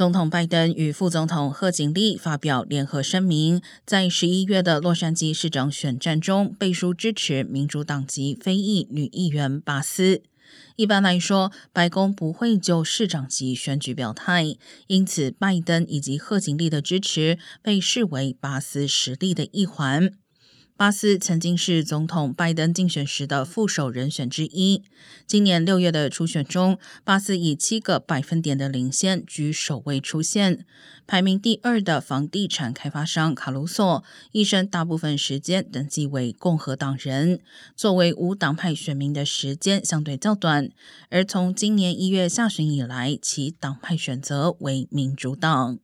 总统拜登与副总统贺锦丽发表联合声明，在十一月的洛杉矶市长选战中背书支持民主党籍非裔女议员巴斯。一般来说，白宫不会就市长级选举表态，因此拜登以及贺锦丽的支持被视为巴斯实力的一环。巴斯曾经是总统拜登竞选时的副手人选之一。今年六月的初选中，巴斯以七个百分点的领先居首位出现。排名第二的房地产开发商卡鲁索，一生大部分时间登记为共和党人，作为无党派选民的时间相对较短。而从今年一月下旬以来，其党派选择为民主党。